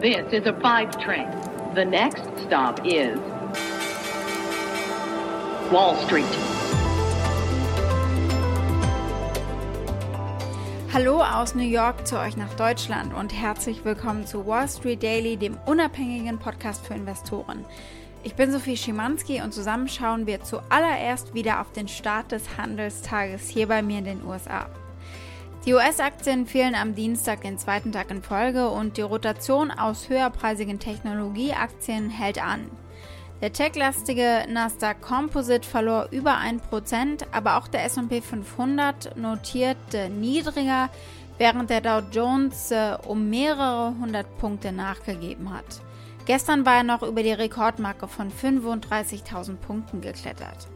This is a five train. The next stop is Wall Street. Hallo aus New York zu euch nach Deutschland und herzlich willkommen zu Wall Street Daily, dem unabhängigen Podcast für Investoren. Ich bin Sophie Schimanski und zusammen schauen wir zuallererst wieder auf den Start des Handelstages hier bei mir in den USA. Die US-Aktien fielen am Dienstag den zweiten Tag in Folge und die Rotation aus höherpreisigen Technologieaktien hält an. Der techlastige Nasdaq Composite verlor über 1%, aber auch der SP 500 notierte niedriger, während der Dow Jones äh, um mehrere hundert Punkte nachgegeben hat. Gestern war er noch über die Rekordmarke von 35.000 Punkten geklettert.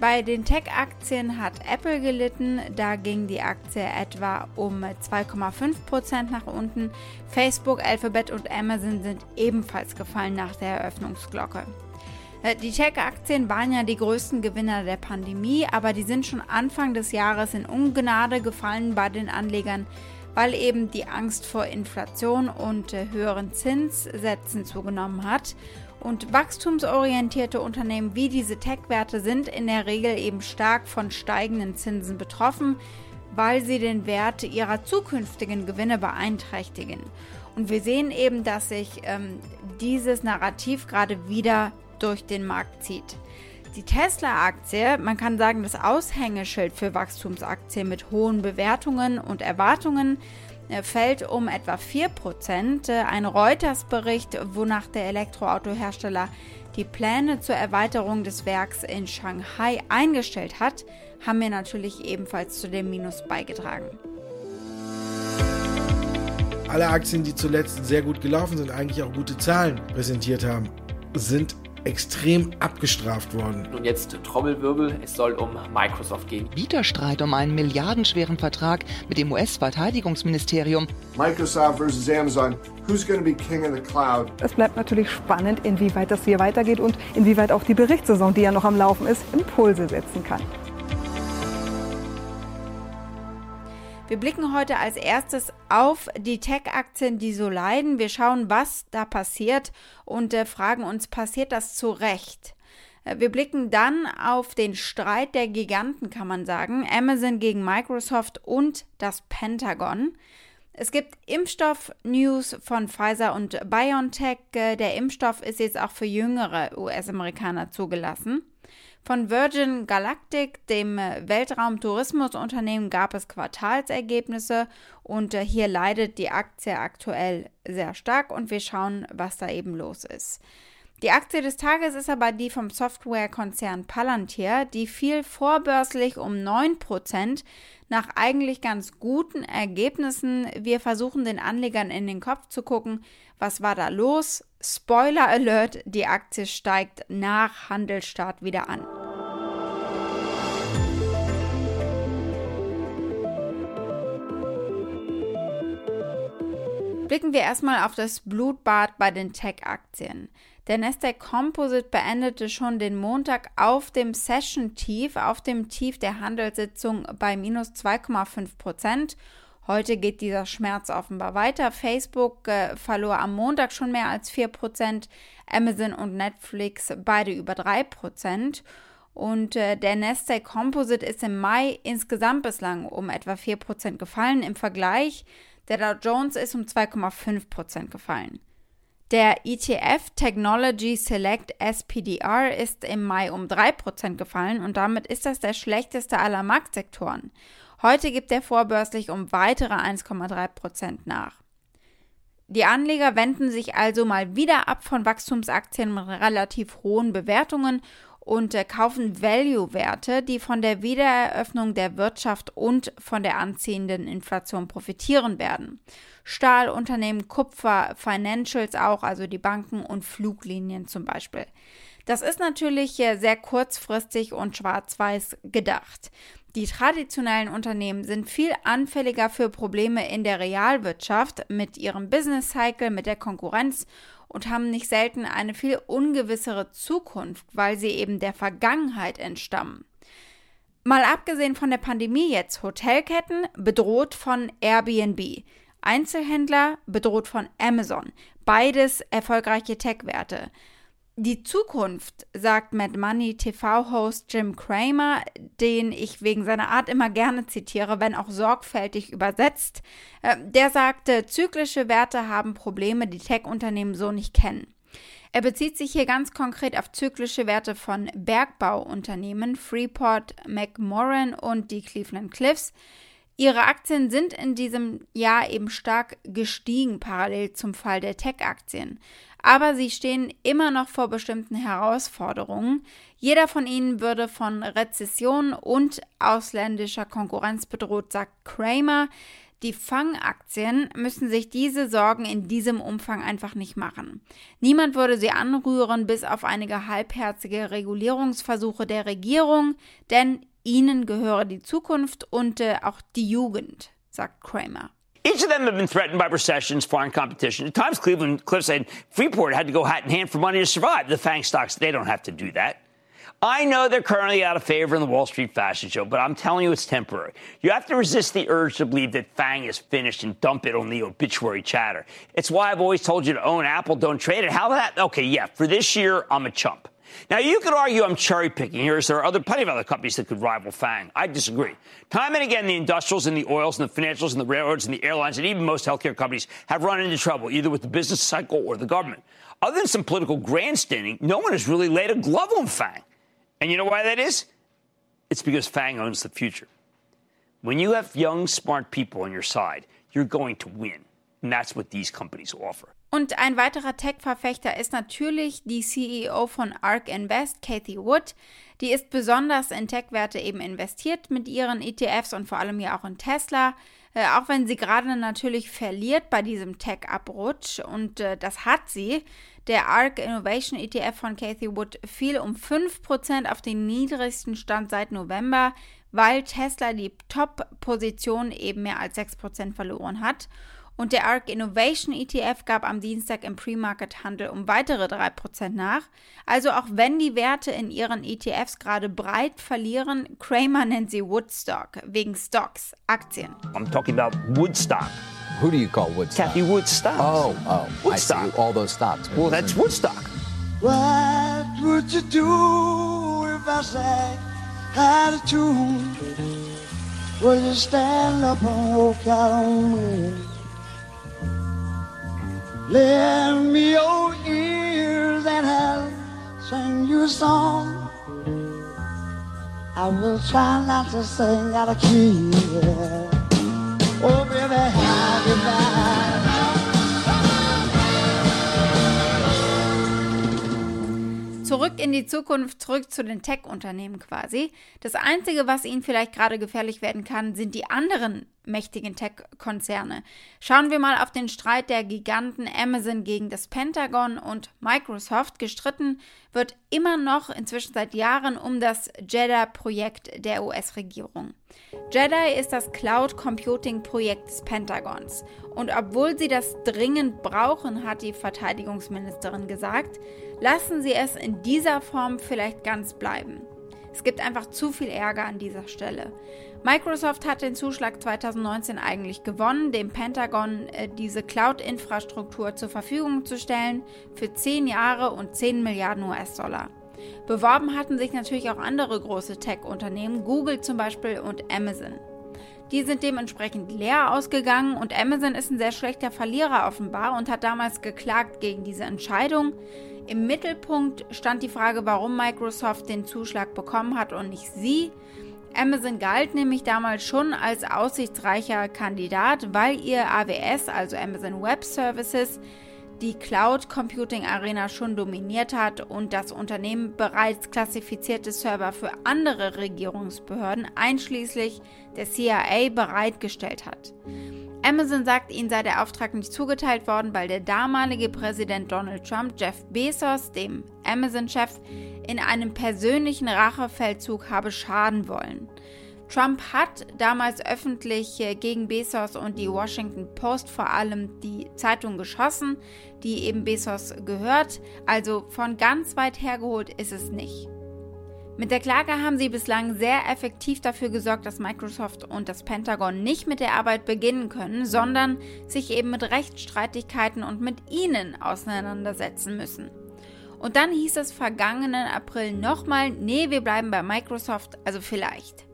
Bei den Tech-Aktien hat Apple gelitten, da ging die Aktie etwa um 2,5% nach unten. Facebook, Alphabet und Amazon sind ebenfalls gefallen nach der Eröffnungsglocke. Äh, die Tech-Aktien waren ja die größten Gewinner der Pandemie, aber die sind schon Anfang des Jahres in Ungnade gefallen bei den Anlegern, weil eben die Angst vor Inflation und äh, höheren Zinssätzen zugenommen hat. Und wachstumsorientierte Unternehmen wie diese Tech-Werte sind in der Regel eben stark von steigenden Zinsen betroffen, weil sie den Wert ihrer zukünftigen Gewinne beeinträchtigen. Und wir sehen eben, dass sich ähm, dieses Narrativ gerade wieder durch den Markt zieht. Die Tesla-Aktie, man kann sagen, das Aushängeschild für Wachstumsaktien mit hohen Bewertungen und Erwartungen, fällt um etwa 4%. Äh, ein Reuters-Bericht, wonach der Elektroautohersteller die Pläne zur Erweiterung des Werks in Shanghai eingestellt hat, haben mir natürlich ebenfalls zu dem Minus beigetragen. Alle Aktien, die zuletzt sehr gut gelaufen sind, eigentlich auch gute Zahlen präsentiert haben, sind extrem abgestraft worden. Und jetzt Trommelwirbel, es soll um Microsoft gehen. Widerstreit um einen milliardenschweren Vertrag mit dem US-Verteidigungsministerium. Microsoft versus Amazon. Who's going to be king in the cloud? Es bleibt natürlich spannend, inwieweit das hier weitergeht und inwieweit auch die Berichtssaison, die ja noch am Laufen ist, Impulse setzen kann. Wir blicken heute als erstes auf die Tech-Aktien, die so leiden. Wir schauen, was da passiert und äh, fragen uns, passiert das zu Recht? Äh, wir blicken dann auf den Streit der Giganten, kann man sagen. Amazon gegen Microsoft und das Pentagon. Es gibt Impfstoff-News von Pfizer und BioNTech. Äh, der Impfstoff ist jetzt auch für jüngere US-Amerikaner zugelassen. Von Virgin Galactic, dem äh, Weltraumtourismusunternehmen, gab es Quartalsergebnisse und äh, hier leidet die Aktie aktuell sehr stark und wir schauen, was da eben los ist. Die Aktie des Tages ist aber die vom Softwarekonzern Palantir, die fiel vorbörslich um 9% nach eigentlich ganz guten Ergebnissen. Wir versuchen den Anlegern in den Kopf zu gucken, was war da los? Spoiler Alert, die Aktie steigt nach Handelsstart wieder an. Blicken wir erstmal auf das Blutbad bei den Tech-Aktien. Der Nasdaq Composite beendete schon den Montag auf dem Session-Tief, auf dem Tief der Handelssitzung bei minus 2,5 Prozent. Heute geht dieser Schmerz offenbar weiter. Facebook äh, verlor am Montag schon mehr als 4 Prozent, Amazon und Netflix beide über 3 Prozent. Und äh, der Nasdaq Composite ist im Mai insgesamt bislang um etwa 4 Prozent gefallen. Im Vergleich, der Dow Jones ist um 2,5 Prozent gefallen. Der ETF Technology Select SPDR ist im Mai um 3% gefallen und damit ist das der schlechteste aller Marktsektoren. Heute gibt er vorbörslich um weitere 1,3% nach. Die Anleger wenden sich also mal wieder ab von Wachstumsaktien mit relativ hohen Bewertungen und äh, kaufen Value-Werte, die von der Wiedereröffnung der Wirtschaft und von der anziehenden Inflation profitieren werden. Stahlunternehmen, Kupfer, Financials auch, also die Banken und Fluglinien zum Beispiel. Das ist natürlich äh, sehr kurzfristig und schwarz-weiß gedacht. Die traditionellen Unternehmen sind viel anfälliger für Probleme in der Realwirtschaft mit ihrem Business Cycle, mit der Konkurrenz und haben nicht selten eine viel ungewissere Zukunft, weil sie eben der Vergangenheit entstammen. Mal abgesehen von der Pandemie jetzt, Hotelketten bedroht von Airbnb. Einzelhändler bedroht von Amazon. Beides erfolgreiche Tech-Werte. Die Zukunft, sagt Mad Money TV-Host Jim Cramer, den ich wegen seiner Art immer gerne zitiere, wenn auch sorgfältig übersetzt, äh, der sagte, zyklische Werte haben Probleme, die Tech-Unternehmen so nicht kennen. Er bezieht sich hier ganz konkret auf zyklische Werte von Bergbauunternehmen Freeport, McMoran und die Cleveland Cliffs. Ihre Aktien sind in diesem Jahr eben stark gestiegen, parallel zum Fall der Tech-Aktien. Aber sie stehen immer noch vor bestimmten Herausforderungen. Jeder von ihnen würde von Rezession und ausländischer Konkurrenz bedroht, sagt Kramer. Die Fangaktien müssen sich diese Sorgen in diesem Umfang einfach nicht machen. Niemand würde sie anrühren, bis auf einige halbherzige Regulierungsversuche der Regierung, denn ihnen gehöre die Zukunft und äh, auch die Jugend, sagt Kramer. Each of them have been threatened by recessions, foreign competition. At times, Cleveland Cliffs and Freeport had to go hat in hand for money to survive. The FANG stocks, they don't have to do that. I know they're currently out of favor in the Wall Street fashion show, but I'm telling you it's temporary. You have to resist the urge to believe that FANG is finished and dump it on the obituary chatter. It's why I've always told you to own Apple, don't trade it. How that? Okay, yeah, for this year, I'm a chump. Now, you could argue I'm cherry picking here, as there are other, plenty of other companies that could rival FANG. I disagree. Time and again, the industrials and the oils and the financials and the railroads and the airlines and even most healthcare companies have run into trouble, either with the business cycle or the government. Other than some political grandstanding, no one has really laid a glove on FANG. And you know why that is? It's because FANG owns the future. When you have young, smart people on your side, you're going to win. And that's what these companies offer. Und ein weiterer Tech-Verfechter ist natürlich die CEO von ARK Invest, Kathy Wood. Die ist besonders in Tech-Werte eben investiert mit ihren ETFs und vor allem ja auch in Tesla. Äh, auch wenn sie gerade natürlich verliert bei diesem Tech-Abrutsch und äh, das hat sie. Der ARK Innovation ETF von Cathy Wood fiel um 5% auf den niedrigsten Stand seit November, weil Tesla die Top-Position eben mehr als 6% verloren hat. Und der ARK Innovation ETF gab am Dienstag im Pre-Market-Handel um weitere 3% nach. Also auch wenn die Werte in ihren ETFs gerade breit verlieren, Kramer nennt sie Woodstock, wegen Stocks, Aktien. I'm talking about Woodstock. Who do you call Woodstock? Kathy Wood stocks. Oh, oh, Woodstock. I see. All those stocks. Well, that's Woodstock. What would you do if I sang out of tune? Would you stand up and walk out on me? Lend me your ears and I'll sing you a song. I will try not to sing out of key. Oh, baby, you back. Zurück in die Zukunft, zurück zu den Tech-Unternehmen quasi. Das Einzige, was ihnen vielleicht gerade gefährlich werden kann, sind die anderen mächtigen Tech-Konzerne. Schauen wir mal auf den Streit der Giganten Amazon gegen das Pentagon und Microsoft. Gestritten wird immer noch inzwischen seit Jahren um das JEDA-Projekt der US-Regierung. JEDI ist das Cloud Computing Projekt des Pentagons. Und obwohl sie das dringend brauchen, hat die Verteidigungsministerin gesagt, lassen sie es in dieser Form vielleicht ganz bleiben. Es gibt einfach zu viel Ärger an dieser Stelle. Microsoft hat den Zuschlag 2019 eigentlich gewonnen, dem Pentagon äh, diese Cloud-Infrastruktur zur Verfügung zu stellen für 10 Jahre und 10 Milliarden US-Dollar. Beworben hatten sich natürlich auch andere große Tech-Unternehmen, Google zum Beispiel und Amazon. Die sind dementsprechend leer ausgegangen und Amazon ist ein sehr schlechter Verlierer offenbar und hat damals geklagt gegen diese Entscheidung. Im Mittelpunkt stand die Frage, warum Microsoft den Zuschlag bekommen hat und nicht sie. Amazon galt nämlich damals schon als aussichtsreicher Kandidat, weil ihr AWS, also Amazon Web Services, die Cloud Computing Arena schon dominiert hat und das Unternehmen bereits klassifizierte Server für andere Regierungsbehörden einschließlich der CIA bereitgestellt hat. Amazon sagt, ihnen sei der Auftrag nicht zugeteilt worden, weil der damalige Präsident Donald Trump Jeff Bezos, dem Amazon-Chef, in einem persönlichen Rachefeldzug habe schaden wollen. Trump hat damals öffentlich gegen Bezos und die Washington Post vor allem die Zeitung geschossen, die eben Bezos gehört. Also von ganz weit hergeholt ist es nicht. Mit der Klage haben sie bislang sehr effektiv dafür gesorgt, dass Microsoft und das Pentagon nicht mit der Arbeit beginnen können, sondern sich eben mit Rechtsstreitigkeiten und mit ihnen auseinandersetzen müssen. Und dann hieß es vergangenen April nochmal, nee, wir bleiben bei Microsoft, also vielleicht.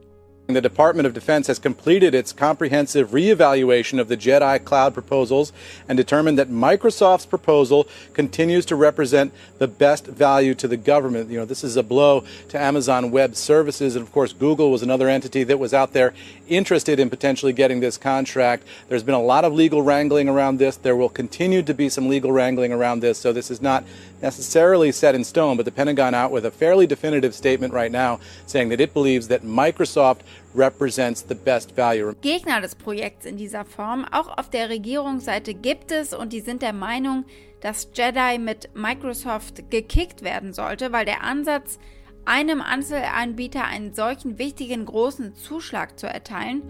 The Department of Defense has completed its comprehensive reevaluation of the JEDI cloud proposals and determined that Microsoft's proposal continues to represent the best value to the government. You know, this is a blow to Amazon Web Services. And of course, Google was another entity that was out there interested in potentially getting this contract. There's been a lot of legal wrangling around this. There will continue to be some legal wrangling around this. So this is not necessarily set in stone, but the Pentagon out with a fairly definitive statement right now saying that it believes that Microsoft represents the best value. Gegner des Projekts in dieser Form, auch auf der Regierungsseite gibt es und die sind der Meinung, dass Jedi mit Microsoft gekickt werden sollte, weil der Ansatz, einem Einzelanbieter einen solchen wichtigen großen Zuschlag zu erteilen,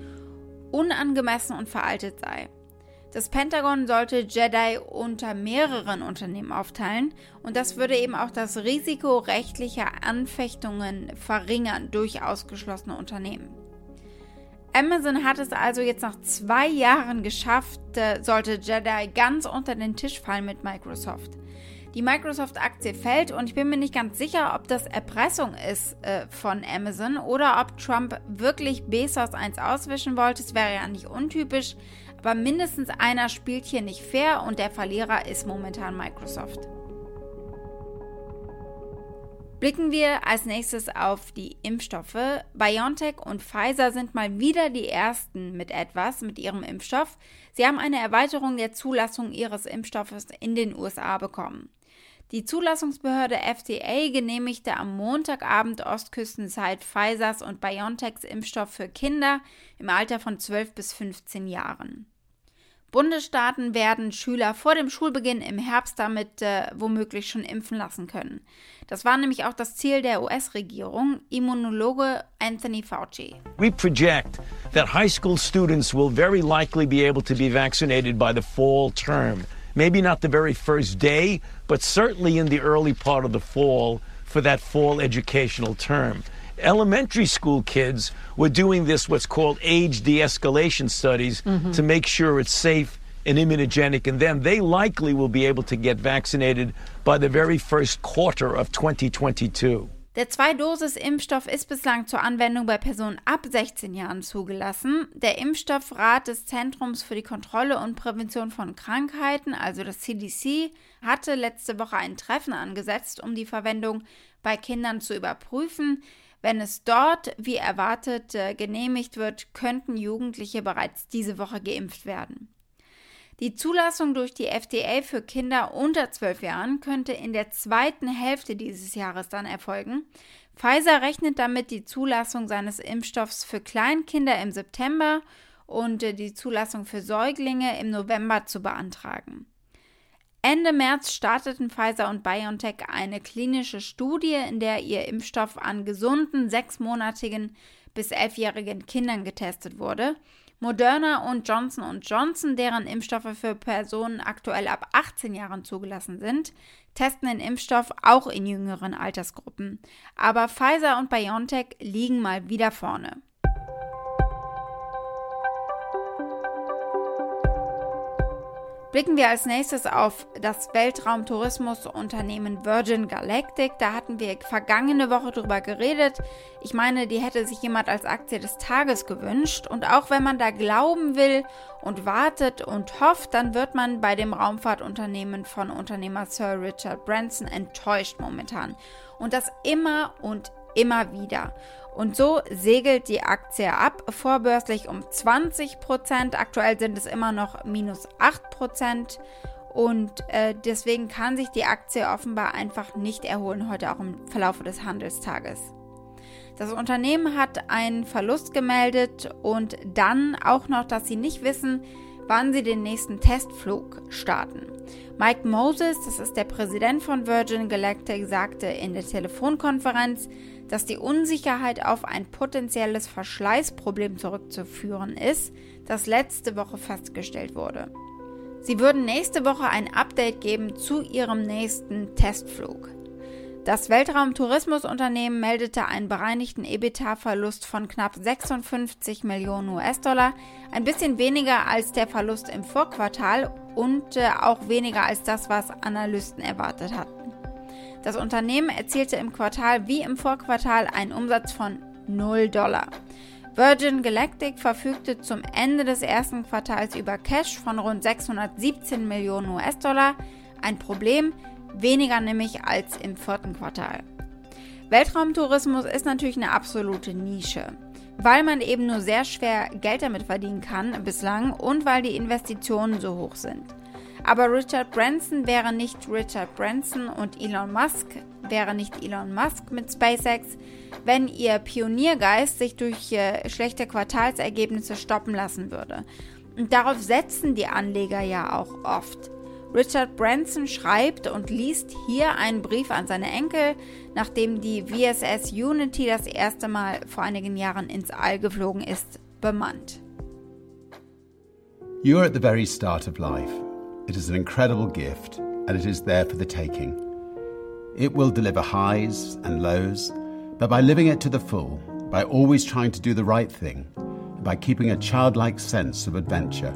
unangemessen und veraltet sei. Das Pentagon sollte Jedi unter mehreren Unternehmen aufteilen und das würde eben auch das Risiko rechtlicher Anfechtungen verringern durch ausgeschlossene Unternehmen. Amazon hat es also jetzt nach zwei Jahren geschafft, äh, sollte Jedi ganz unter den Tisch fallen mit Microsoft. Die Microsoft-Aktie fällt und ich bin mir nicht ganz sicher, ob das Erpressung ist äh, von Amazon oder ob Trump wirklich Bezos eins auswischen wollte. Es wäre ja nicht untypisch, aber mindestens einer spielt hier nicht fair und der Verlierer ist momentan Microsoft. Blicken wir als nächstes auf die Impfstoffe. BioNTech und Pfizer sind mal wieder die ersten mit etwas, mit ihrem Impfstoff. Sie haben eine Erweiterung der Zulassung ihres Impfstoffes in den USA bekommen. Die Zulassungsbehörde FDA genehmigte am Montagabend Ostküstenzeit Pfizers und BioNTechs Impfstoff für Kinder im Alter von 12 bis 15 Jahren. Bundesstaaten werden Schüler vor dem Schulbeginn im Herbst damit äh, womöglich schon impfen lassen können. Das war nämlich auch das Ziel der US-Regierung, Immunologe Anthony Fauci. We project that high school students will very likely be able to be vaccinated by the fall term. Maybe not the very first day, but certainly in the early part of the fall for that fall educational term. elementary school kids were doing this, what's called age de escalation studies, mm-hmm. to make sure it's safe and immunogenic in them. They likely will be able to get vaccinated by the very first quarter of 2022. Der Zwei-Dosis-Impfstoff ist bislang zur Anwendung bei Personen ab 16 Jahren zugelassen. Der Impfstoffrat des Zentrums für die Kontrolle und Prävention von Krankheiten, also das CDC, hatte letzte Woche ein Treffen angesetzt, um die Verwendung bei Kindern zu überprüfen. Wenn es dort, wie erwartet, äh, genehmigt wird, könnten Jugendliche bereits diese Woche geimpft werden. Die Zulassung durch die FDA für Kinder unter 12 Jahren könnte in der zweiten Hälfte dieses Jahres dann erfolgen. Pfizer rechnet damit die Zulassung seines Impfstoffs für Kleinkinder im September und äh, die Zulassung für Säuglinge im November zu beantragen. Ende März starteten Pfizer und BioNTech eine klinische Studie, in der ihr Impfstoff an gesunden sechsmonatigen bis elfjährigen Kindern getestet wurde. Moderna und Johnson Johnson, deren Impfstoffe für Personen aktuell ab 18 Jahren zugelassen sind, testen den Impfstoff auch in jüngeren Altersgruppen. Aber Pfizer und BioNTech liegen mal wieder vorne. Blicken wir als nächstes auf das Weltraumtourismusunternehmen Virgin Galactic. Da hatten wir vergangene Woche drüber geredet. Ich meine, die hätte sich jemand als Aktie des Tages gewünscht. Und auch wenn man da glauben will und wartet und hofft, dann wird man bei dem Raumfahrtunternehmen von Unternehmer Sir Richard Branson enttäuscht momentan. Und das immer und immer wieder. Und so segelt die Aktie ab, vorbörslich um 20 Prozent. Aktuell sind es immer noch minus 8 Prozent. Und äh, deswegen kann sich die Aktie offenbar einfach nicht erholen, heute auch im Verlauf des Handelstages. Das Unternehmen hat einen Verlust gemeldet und dann auch noch, dass sie nicht wissen, wann sie den nächsten Testflug starten. Mike Moses, das ist der Präsident von Virgin Galactic, sagte in der Telefonkonferenz, dass die Unsicherheit auf ein potenzielles Verschleißproblem zurückzuführen ist, das letzte Woche festgestellt wurde. Sie würden nächste Woche ein Update geben zu ihrem nächsten Testflug. Das Weltraumtourismusunternehmen meldete einen bereinigten EBITDA-Verlust von knapp 56 Millionen US-Dollar, ein bisschen weniger als der Verlust im Vorquartal und äh, auch weniger als das, was Analysten erwartet hatten. Das Unternehmen erzielte im Quartal wie im Vorquartal einen Umsatz von 0 Dollar. Virgin Galactic verfügte zum Ende des ersten Quartals über Cash von rund 617 Millionen US-Dollar. Ein Problem, weniger nämlich als im vierten Quartal. Weltraumtourismus ist natürlich eine absolute Nische, weil man eben nur sehr schwer Geld damit verdienen kann bislang und weil die Investitionen so hoch sind. Aber Richard Branson wäre nicht Richard Branson und Elon Musk wäre nicht Elon Musk mit SpaceX, wenn ihr Pioniergeist sich durch äh, schlechte Quartalsergebnisse stoppen lassen würde. Und darauf setzen die Anleger ja auch oft. Richard Branson schreibt und liest hier einen Brief an seine Enkel, nachdem die VSS Unity das erste Mal vor einigen Jahren ins All geflogen ist, bemannt. You are at the very start of life. It is an incredible gift and it is there for the taking. It will deliver highs and lows, but by living it to the full, by always trying to do the right thing, by keeping a childlike sense of adventure,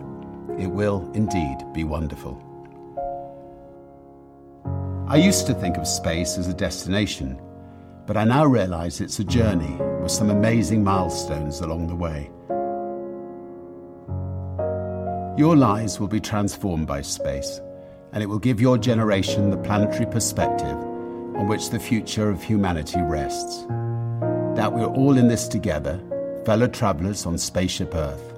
it will indeed be wonderful. I used to think of space as a destination, but I now realize it's a journey with some amazing milestones along the way. Your lives will be transformed by space, and it will give your generation the planetary perspective on which the future of humanity rests. That we're all in this together, fellow travelers on Spaceship Earth.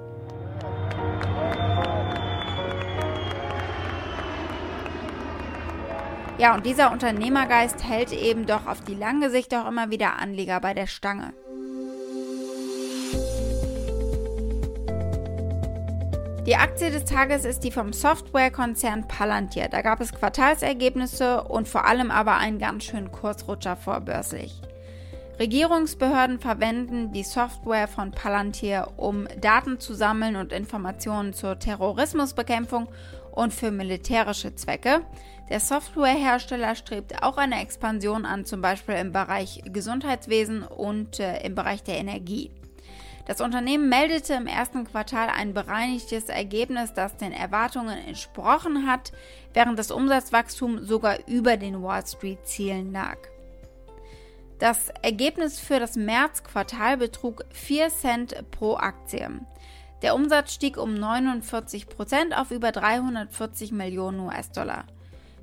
Ja, und dieser Unternehmergeist hält eben doch auf die lange Sicht auch immer wieder Anleger bei der Stange. Die Aktie des Tages ist die vom Softwarekonzern Palantir. Da gab es Quartalsergebnisse und vor allem aber einen ganz schönen Kursrutscher vorbörslich. Regierungsbehörden verwenden die Software von Palantir, um Daten zu sammeln und Informationen zur Terrorismusbekämpfung und für militärische Zwecke. Der Softwarehersteller strebt auch eine Expansion an, zum Beispiel im Bereich Gesundheitswesen und äh, im Bereich der Energie. Das Unternehmen meldete im ersten Quartal ein bereinigtes Ergebnis, das den Erwartungen entsprochen hat, während das Umsatzwachstum sogar über den Wall Street-Zielen lag. Das Ergebnis für das Märzquartal betrug 4 Cent pro Aktie. Der Umsatz stieg um 49 Prozent auf über 340 Millionen US-Dollar.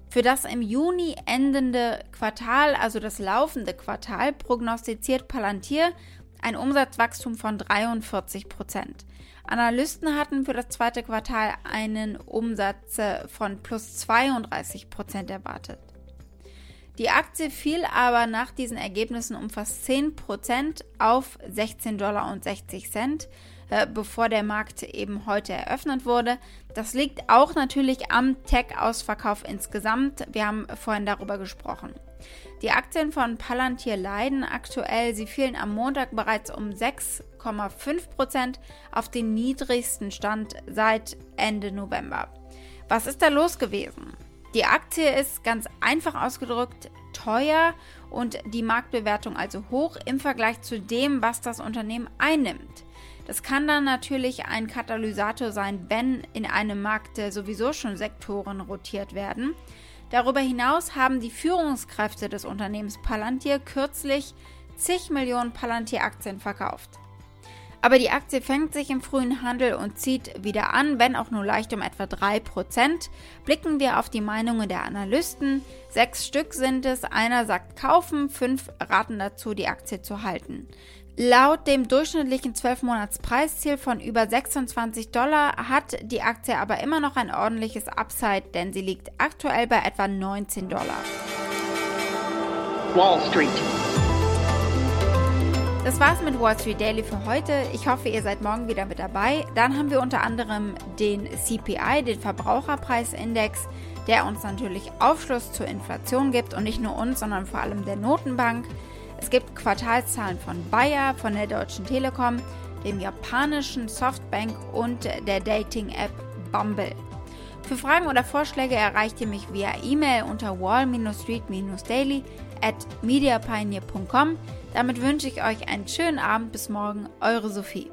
Für das im Juni endende Quartal, also das laufende Quartal, prognostiziert Palantir ein Umsatzwachstum von 43 Prozent. Analysten hatten für das zweite Quartal einen Umsatz äh, von plus 32 Prozent erwartet. Die Aktie fiel aber nach diesen Ergebnissen um fast 10 Prozent auf 16,60 Dollar äh, bevor der Markt eben heute eröffnet wurde. Das liegt auch natürlich am Tech-Ausverkauf insgesamt. Wir haben vorhin darüber gesprochen. Die Aktien von Palantir leiden aktuell. Sie fielen am Montag bereits um 6,5 Prozent auf den niedrigsten Stand seit Ende November. Was ist da los gewesen? Die Aktie ist ganz einfach ausgedrückt teuer und die Marktbewertung also hoch im Vergleich zu dem, was das Unternehmen einnimmt. Das kann dann natürlich ein Katalysator sein, wenn in einem Markt sowieso schon Sektoren rotiert werden. Darüber hinaus haben die Führungskräfte des Unternehmens Palantir kürzlich zig Millionen Palantir-Aktien verkauft. Aber die Aktie fängt sich im frühen Handel und zieht wieder an, wenn auch nur leicht um etwa 3%. Blicken wir auf die Meinungen der Analysten. Sechs Stück sind es, einer sagt kaufen, fünf raten dazu, die Aktie zu halten. Laut dem durchschnittlichen 12-Monats-Preisziel von über 26 Dollar hat die Aktie aber immer noch ein ordentliches Upside, denn sie liegt aktuell bei etwa 19 Dollar. Wall Street. Das war's mit Wall Street Daily für heute. Ich hoffe, ihr seid morgen wieder mit dabei. Dann haben wir unter anderem den CPI, den Verbraucherpreisindex, der uns natürlich Aufschluss zur Inflation gibt und nicht nur uns, sondern vor allem der Notenbank. Es gibt Quartalszahlen von Bayer, von der Deutschen Telekom, dem japanischen Softbank und der Dating-App Bumble. Für Fragen oder Vorschläge erreicht ihr mich via E-Mail unter wall-street-daily at mediapioneer.com. Damit wünsche ich euch einen schönen Abend bis morgen, eure Sophie.